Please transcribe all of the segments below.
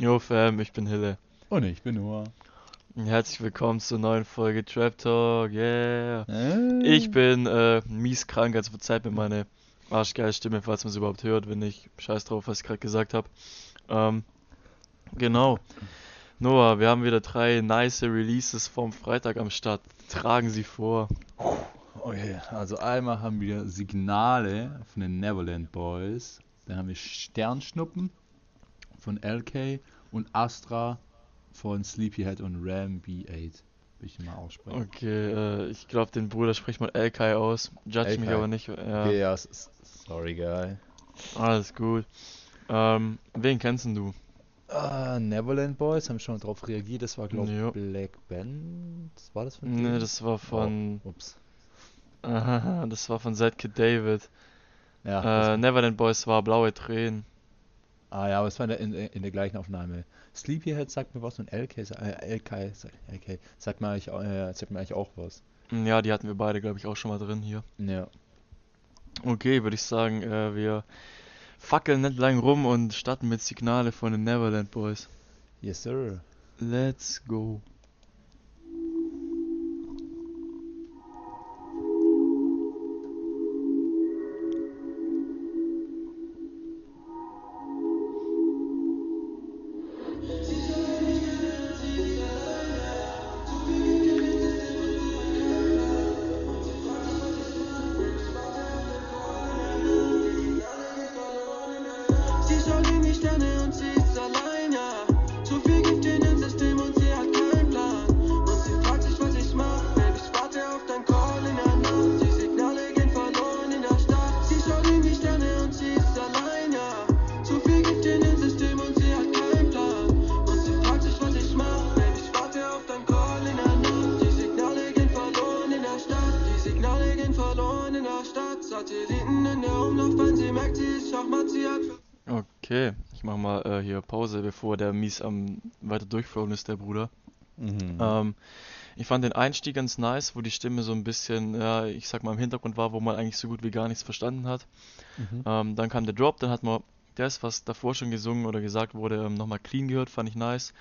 Jo Fam, ich bin Hille. Und ich bin Noah. Herzlich willkommen zur neuen Folge Trap Talk, yeah. Äh. Ich bin äh, mies krank, also verzeiht mir meine arschgeile Stimme, falls man sie überhaupt hört, wenn nicht. Scheiß drauf, was ich gerade gesagt habe. Ähm, genau. Noah, wir haben wieder drei nice Releases vom Freitag am Start. Tragen sie vor. Okay, also einmal haben wir Signale von den Neverland Boys. Dann haben wir Sternschnuppen von LK und Astra von Sleepyhead und Ram B8. Will ich mal aussprechen. Okay, äh, ich glaube, den Bruder spricht mal Elkai aus. Judge mich Elkai. aber nicht. Ja, Okay, ja, sorry, guy. alles gut. Ähm, wen kennst denn du? Ah, Neverland Boys haben schon darauf reagiert. Das war, glaube ich, Black Band. War das von Nee, denen? das war von. Oh, ups. Aha, das war von ZK David. Ja, äh, Neverland Boys war blaue Tränen. Ah ja, aber es war in der, in, in der gleichen Aufnahme. Sleepyhead sagt mir was und LK, äh, LK, LK sagt mir eigentlich, äh, sagt mir eigentlich auch was. Ja, die hatten wir beide, glaube ich, auch schon mal drin hier. Ja. Okay, würde ich sagen, äh, wir fackeln nicht lang rum und starten mit Signale von den Neverland Boys. Yes, sir. Let's go. Ich mach mal äh, hier Pause, bevor der mies am weiter durchflowen ist, der Bruder. Mhm. Ähm, ich fand den Einstieg ganz nice, wo die Stimme so ein bisschen, ja, ich sag mal, im Hintergrund war, wo man eigentlich so gut wie gar nichts verstanden hat. Mhm. Ähm, dann kam der Drop, dann hat man das, was davor schon gesungen oder gesagt wurde, ähm, nochmal clean gehört, fand ich nice.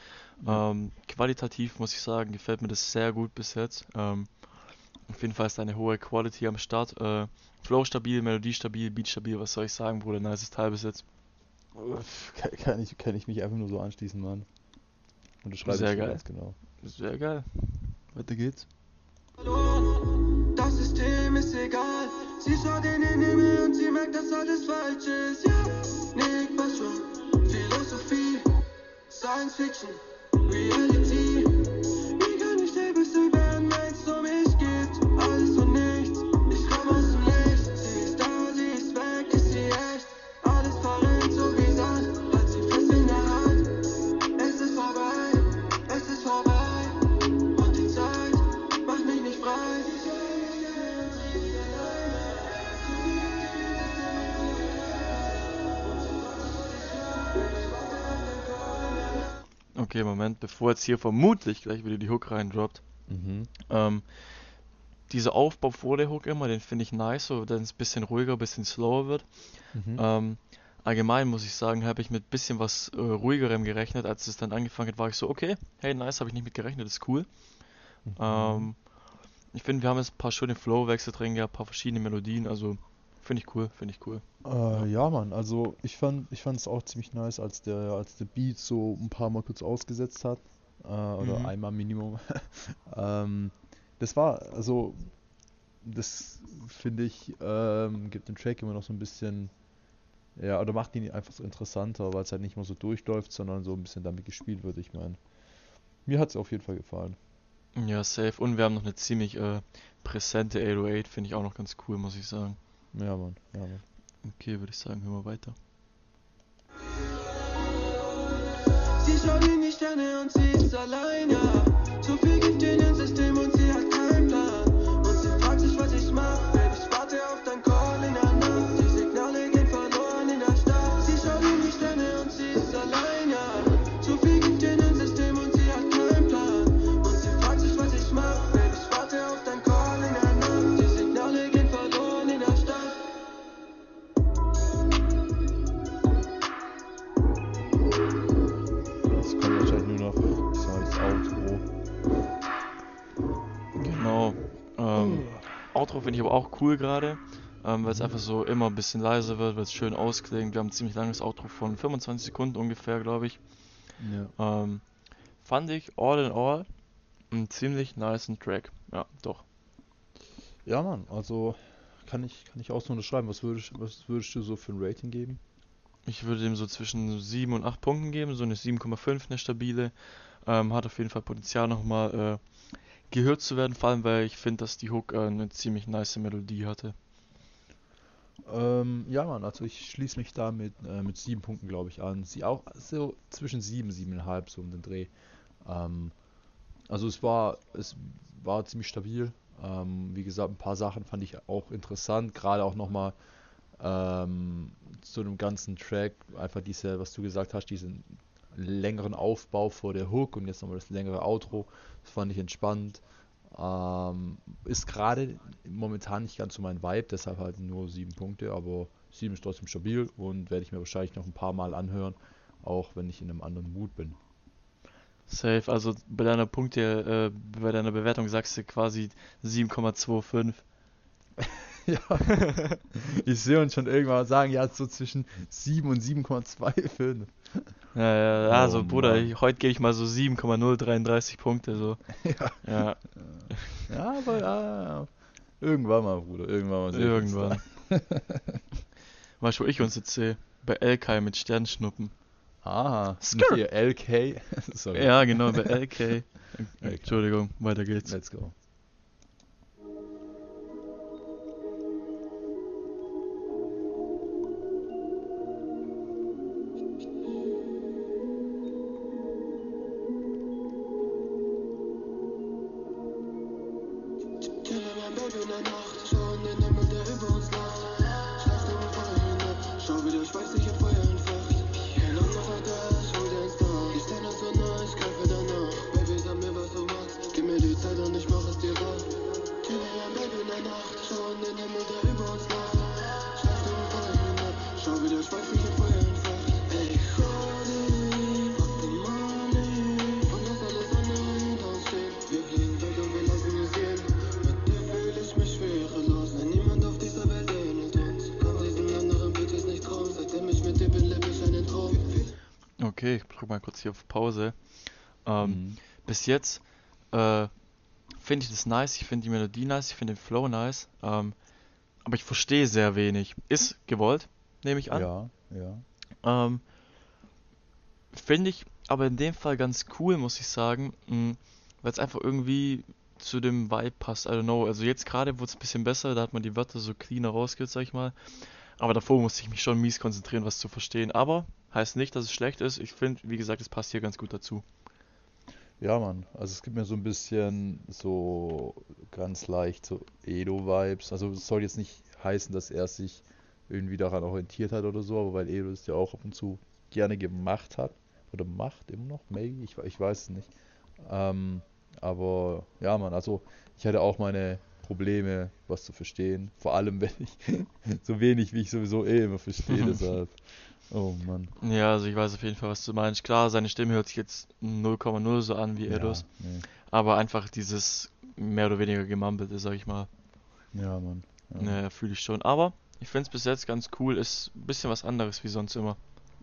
Ähm, qualitativ muss ich sagen, gefällt mir das sehr gut bis jetzt. Ähm, auf jeden Fall ist eine hohe Quality am Start. Äh, Flow stabil, Melodie stabil, Beat stabil, was soll ich sagen, Bruder, nice Teil bis jetzt. Kann, ich, kann ich mich einfach nur so anschließen, Mann. Und du schreibst Sehr geil. ganz genau. Sehr geil. Weiter geht's. Das System ist egal. Sie schaut in den Himmel und sie merkt, dass alles falsch ist. Ja, Nick, was schon? Philosophie, Science Fiction, Reality. Okay, Moment, bevor jetzt hier vermutlich gleich wieder die Hook reindroppt. Mhm. Ähm, dieser Aufbau vor der Hook immer, den finde ich nice, so dass es ein bisschen ruhiger, ein bisschen slower wird. Mhm. Ähm, allgemein muss ich sagen, habe ich mit ein bisschen was äh, ruhigerem gerechnet. Als es dann angefangen hat, war ich so, okay, hey, nice, habe ich nicht mit gerechnet, ist cool. Mhm. Ähm, ich finde, wir haben jetzt ein paar schöne Flowwechsel drin gehabt, ein paar verschiedene Melodien, also finde ich cool, finde ich cool. Äh, ja, Mann, also ich fand ich fand es auch ziemlich nice, als der als der Beat so ein paar Mal kurz ausgesetzt hat. Äh, oder Mhm. einmal Minimum. ähm, das war, also das finde ich, ähm, gibt den Track immer noch so ein bisschen, ja, oder macht ihn einfach so interessanter, weil es halt nicht mehr so durchläuft, sondern so ein bisschen damit gespielt wird. Ich meine, mir hat es auf jeden Fall gefallen. Ja, safe. Und wir haben noch eine ziemlich äh, präsente 808, finde ich auch noch ganz cool, muss ich sagen. Ja, Mann, ja, Mann. Okay, würde ich sagen, hören wir weiter. Sie schaut in die Sterne und sie ist allein, ja. Zu viel Gift in dem System und Outro finde ich aber auch cool gerade, ähm, weil es einfach so immer ein bisschen leiser wird, weil es schön ausklingt. Wir haben ein ziemlich langes Outro von 25 Sekunden ungefähr, glaube ich. Ja. Ähm, fand ich all in all einen ziemlich niceen Track. Ja, doch. Ja, Mann, also kann ich, kann ich auch so unterschreiben. Was würdest, was würdest du so für ein Rating geben? Ich würde dem so zwischen 7 und 8 Punkten geben, so eine 7,5, eine stabile. Ähm, hat auf jeden Fall Potenzial nochmal äh, gehört zu werden, vor allem weil ich finde, dass die Hook äh, eine ziemlich nice Melodie hatte. Ähm, ja, Mann, also ich schließe mich da mit, äh, mit sieben Punkten, glaube ich, an. Sie auch so zwischen sieben, siebeneinhalb, so um den Dreh. Ähm, also es war, es war ziemlich stabil. Ähm, wie gesagt, ein paar Sachen fand ich auch interessant, gerade auch nochmal ähm, zu dem ganzen Track, einfach diese, was du gesagt hast, diesen längeren Aufbau vor der Hook und jetzt nochmal das längere Outro. Das fand ich entspannt. Ähm, ist gerade momentan nicht ganz so mein Vibe, deshalb halt nur sieben Punkte, aber sieben ist trotzdem stabil und werde ich mir wahrscheinlich noch ein paar Mal anhören, auch wenn ich in einem anderen Mood bin. Safe, also bei deiner Punkte, äh, bei deiner Bewertung sagst du quasi 7,25. Ja, ich sehe uns schon irgendwann sagen, ja, so zwischen 7 und 7,25. Ja, ja, Oh also Bruder, Mann. ich, heute gebe ich mal so 7,033 Punkte, so. Ja. Ja, Ja, aber ja, irgendwann mal, Bruder, irgendwann mal. irgendwann. Weißt du, wo ich uns jetzt sehe? Bei Elkai mit Sternschnuppen. da. Aha, Skr. nicht ihr LK. Sorry. Ja, genau, bei LK. Entschuldigung, weiter geht's. Let's go. Hier auf Pause. Ähm, Mhm. bis jetzt äh, finde ich das nice, ich finde die Melodie nice, ich finde den Flow nice, ähm, aber ich verstehe sehr wenig. Ist gewollt, nehme ich an. Ja, ja. Ähm, finde ich aber in dem Fall ganz cool, muss ich sagen, weil es einfach irgendwie zu dem Vibe passt. I don't know. Also jetzt gerade wurde es ein bisschen besser, da hat man die Wörter so cleaner rausgehört, sag ich mal. Aber davor musste ich mich schon mies konzentrieren, was zu verstehen. Aber heißt nicht, dass es schlecht ist. Ich finde, wie gesagt, es passt hier ganz gut dazu. Ja, Mann. Also es gibt mir so ein bisschen so ganz leicht so Edo-Vibes. Also es soll jetzt nicht heißen, dass er sich irgendwie daran orientiert hat oder so, aber weil Edo es ja auch ab und zu gerne gemacht hat. Oder macht immer noch, maybe, ich, ich weiß es nicht. Ähm, aber ja, Mann, also ich hatte auch meine Probleme, was zu verstehen. Vor allem, wenn ich so wenig, wie ich sowieso eh immer verstehe, deshalb. Oh Mann. Ja, also ich weiß auf jeden Fall, was du meinst. Klar, seine Stimme hört sich jetzt 0,0 so an wie Edos. Ja, nee. Aber einfach dieses mehr oder weniger gemumbelte, sag ich mal. Ja, Mann. Ja. Naja, fühle ich schon. Aber ich finde es bis jetzt ganz cool. Ist ein bisschen was anderes wie sonst immer.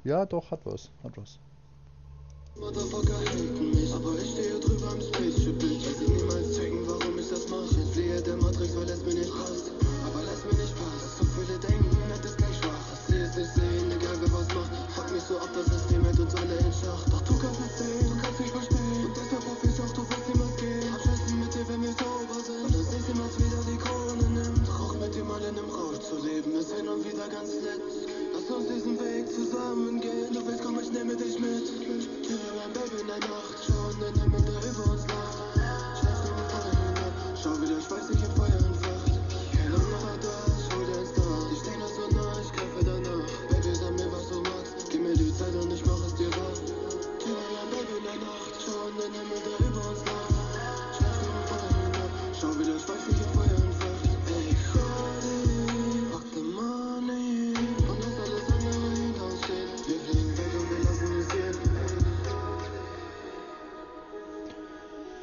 ja, doch, hat was. Hat was. Motherfucker zusammen gehen. Du willst, komm, ich nehme dich mit. Chille mein Baby in der Nacht. Schau in der über uns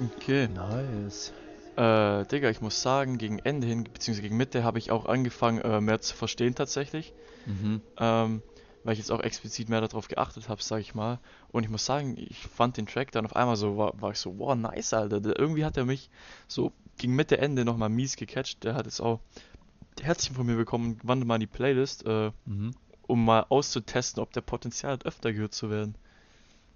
Okay. Nice. Äh, Digga, ich muss sagen, gegen Ende hin, beziehungsweise gegen Mitte, habe ich auch angefangen, äh, mehr zu verstehen tatsächlich. Mhm. Ähm, weil ich jetzt auch explizit mehr darauf geachtet habe, sag ich mal. Und ich muss sagen, ich fand den Track dann auf einmal so, war, war ich so, wow, nice, Alter. Der, irgendwie hat er mich so gegen Mitte, Ende nochmal mies gecatcht. Der hat jetzt auch Herzchen von mir bekommen, wandelt mal in die Playlist, äh, Mhm. um mal auszutesten, ob der Potenzial hat, öfter gehört zu werden.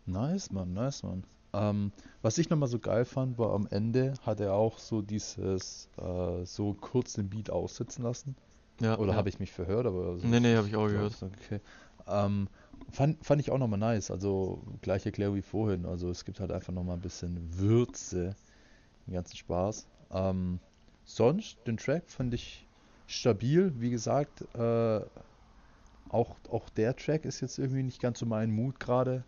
Nice, Mann, nice, Mann. Ähm, was ich nochmal so geil fand, war am Ende hat er auch so dieses, äh, so kurz den Beat aussitzen lassen. Ja, Oder ja. habe ich mich verhört? Aber so- Nee, nee, habe ich auch gehört. Okay. Ähm, fand, fand ich auch nochmal nice. Also gleiche Erklärung wie vorhin. Also es gibt halt einfach nochmal ein bisschen Würze. Den ganzen Spaß. Ähm, sonst, den Track fand ich stabil. Wie gesagt, äh, auch, auch der Track ist jetzt irgendwie nicht ganz so mein Mut gerade.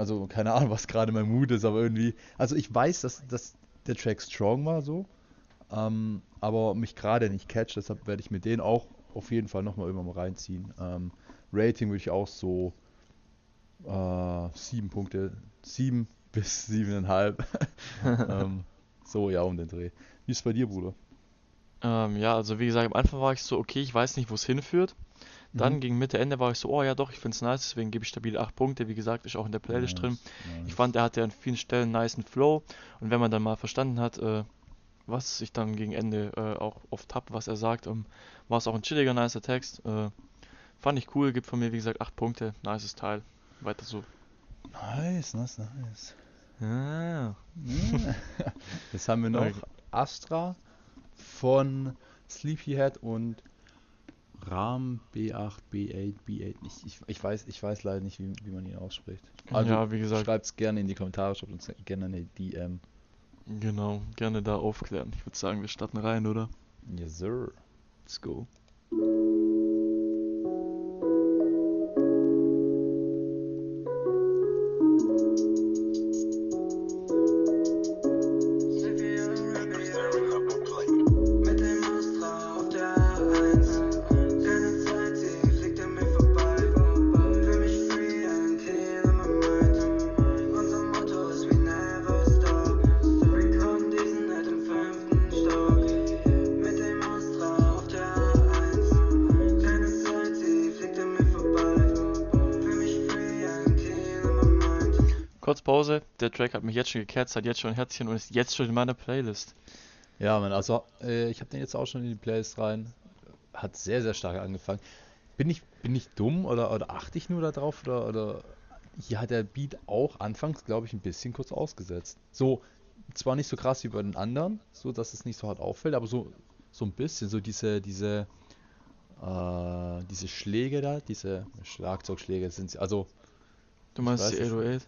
Also keine Ahnung, was gerade mein Mut ist, aber irgendwie. Also ich weiß, dass, dass der Track strong war so. Ähm, aber mich gerade nicht catcht, deshalb werde ich mir den auch auf jeden Fall nochmal irgendwann mal reinziehen. Ähm, Rating würde ich auch so äh, sieben Punkte, sieben bis siebeneinhalb. ähm, so, ja, um den Dreh. Wie ist es bei dir, Bruder? Ähm, ja, also wie gesagt, am Anfang war ich so, okay, ich weiß nicht, wo es hinführt. Dann Mhm. gegen Mitte, Ende war ich so, oh ja doch, ich finde es nice, deswegen gebe ich stabil 8 Punkte. Wie gesagt, ist auch in der Playlist drin. Nice, Ich nice. fand, er hatte an vielen Stellen einen niceen Flow. Und wenn man dann mal verstanden hat, äh, was ich dann gegen Ende äh, auch oft hab, was er sagt, ähm, war es auch ein chilliger, nicer Text. Äh, fand ich cool, gibt von mir, wie gesagt, 8 Punkte. Nices Teil. Weiter so. Nice, nice, nice. Ah. Ja. Jetzt haben wir noch. Astra von Sleepyhead und Ram B8, B8, B8. Ich, ich, ich, weiß, ich weiß leider nicht, wie, wie man ihn ausspricht. Also ja, wie gesagt, schreibt es gerne in die Kommentare, schreibt uns gerne eine DM. genau, gerne da aufklären. Ich würde sagen, wir starten rein, oder? Yes, sir. Let's go. Pause, der Track hat mich jetzt schon gecatcht, hat jetzt schon ein Herzchen und ist jetzt schon in meiner Playlist. Ja, man, also äh, ich habe den jetzt auch schon in die Playlist rein. Hat sehr, sehr stark angefangen. Bin ich, bin ich dumm oder, oder achte ich nur darauf? Oder, oder hier hat der Beat auch anfangs, glaube ich, ein bisschen kurz ausgesetzt. So, zwar nicht so krass wie bei den anderen, so dass es nicht so hart auffällt, aber so, so ein bisschen, so diese, diese, äh, diese Schläge da, diese Schlagzeugschläge sind, also, Du meinst die es 808?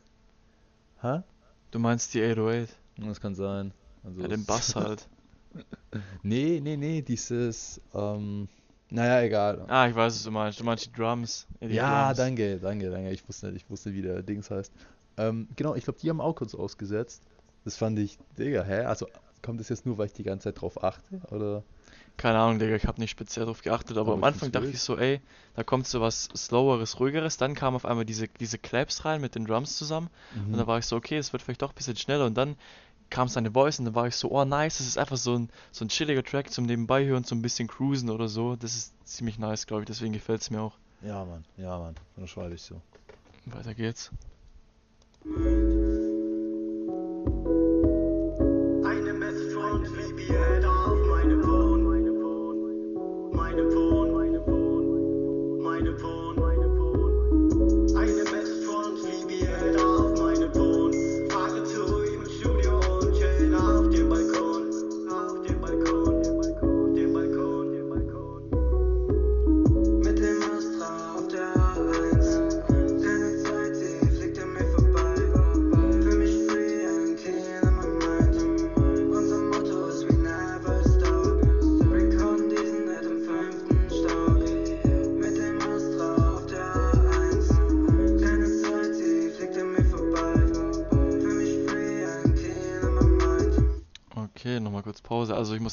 Hä? Du meinst die 808? Das kann sein. Also, Ja, den Bass halt. Nee, nee, nee, dieses, ähm, naja, egal. Ah, ich weiß, was du meinst. Du meinst die Drums. die Ja, Drums. danke, danke, danke. Ich wusste nicht, ich wusste, wie der Dings heißt. Ähm, genau, ich glaube, die haben auch kurz ausgesetzt. Das fand ich, Digga, hä? Also kommt das jetzt nur, weil ich die ganze Zeit drauf achte? Oder? Keine Ahnung, Digga, ich habe nicht speziell drauf geachtet, aber Aber am Anfang dachte ich so, ey, da kommt so was sloweres, ruhigeres, dann kam auf einmal diese, diese Claps rein mit den Drums zusammen und Mhm. dann war ich so, okay, es wird vielleicht doch ein bisschen schneller und dann kam seine Voice und dann war ich so, oh nice, das ist einfach so ein, so ein chilliger Track zum Nebenbei hören, so ein bisschen cruisen oder so, das ist ziemlich nice, glaube ich, deswegen gefällt es mir auch. Ja, Mann, ja, Mann. Dann schreibe ich so. Weiter geht's.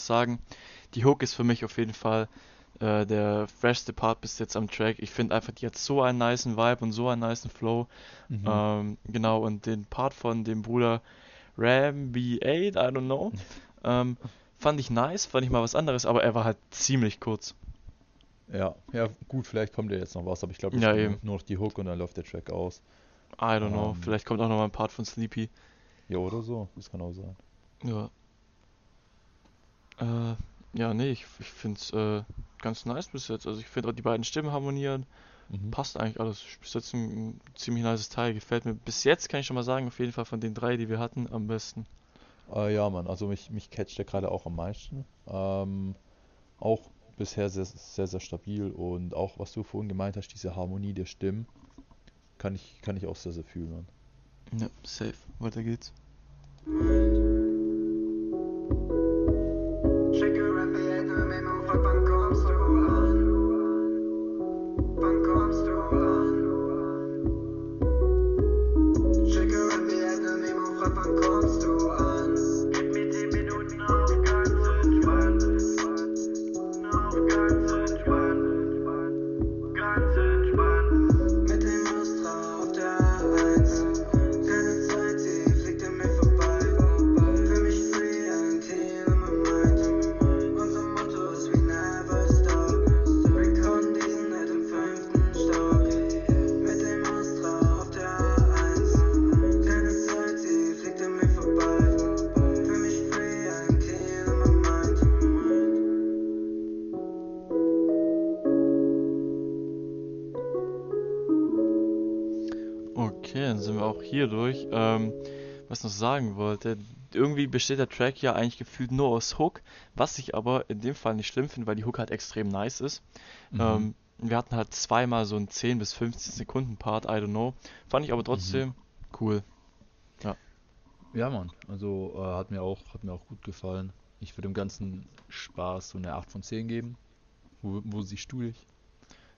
Sagen, die Hook ist für mich auf jeden Fall äh, der freshste Part bis jetzt am Track. Ich finde einfach, die hat so einen niceen Vibe und so einen niceen Flow. Mhm. Ähm, genau, und den Part von dem Bruder Ram B8, I don't know, ähm, fand ich nice, fand ich mal was anderes, aber er war halt ziemlich kurz. Ja, ja, gut, vielleicht kommt ja jetzt noch was, aber ich glaube, Ja, eben. nur noch die Hook und dann läuft der Track aus. I don't know, Ähm. vielleicht kommt auch noch mal ein Part von Sleepy. Ja, oder so, das kann auch sein. Ja. Äh, ja, nee, ich, ich find's äh, ganz nice bis jetzt. Also ich finde auch die beiden Stimmen harmonieren. Mhm. Passt eigentlich alles. Bis jetzt ein, ein ziemlich nices Teil. Gefällt mir. Bis jetzt kann ich schon mal sagen, auf jeden Fall von den drei, die wir hatten, am besten. Äh, ja, Mann, also mich, mich catcht der gerade auch am meisten. Ähm, auch bisher sehr, sehr, sehr stabil und auch, was du vorhin gemeint hast, diese Harmonie der Stimmen, kann ich, kann ich auch sehr, sehr fühlen, Mann. Ja, safe. Weiter geht's. Okay, dann sind wir auch hier durch. Ähm, was ich noch sagen wollte, irgendwie besteht der Track ja eigentlich gefühlt nur aus Hook, was ich aber in dem Fall nicht schlimm finde, weil die Hook halt extrem nice ist. Mhm. Ähm, wir hatten halt zweimal so einen 10 bis 15 Sekunden Part, I don't know. Fand ich aber trotzdem cool. Ja, Mann, also äh, hat mir auch, hat mir auch gut gefallen. Ich würde dem ganzen Spaß so eine 8 von 10 geben. Wo, wo siehst du dich?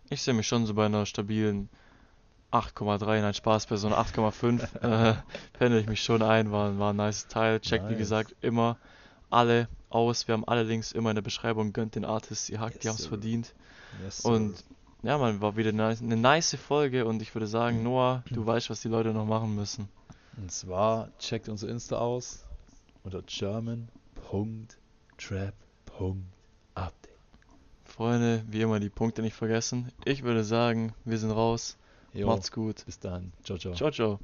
Ich sehe mich schon so bei einer stabilen 8,3, nein Spaß, bei so einer 8,5 äh, pendel ich mich schon ein, war, war ein nice Teil. Checkt wie Nice. gesagt immer alle aus, wir haben alle Links immer in der Beschreibung, gönnt den Artists, die Hack, die Yes, haben es verdient. Yes, Und ja, man war wieder eine, eine nice Folge und ich würde sagen, Noah, du weißt, was die Leute noch machen müssen. Und zwar checkt unser Insta aus unter german.trap.update. Freunde, wie immer die Punkte nicht vergessen. Ich würde sagen, wir sind raus. Jo, Macht's gut. bis dann. Ciao, ciao. Ciao, ciao.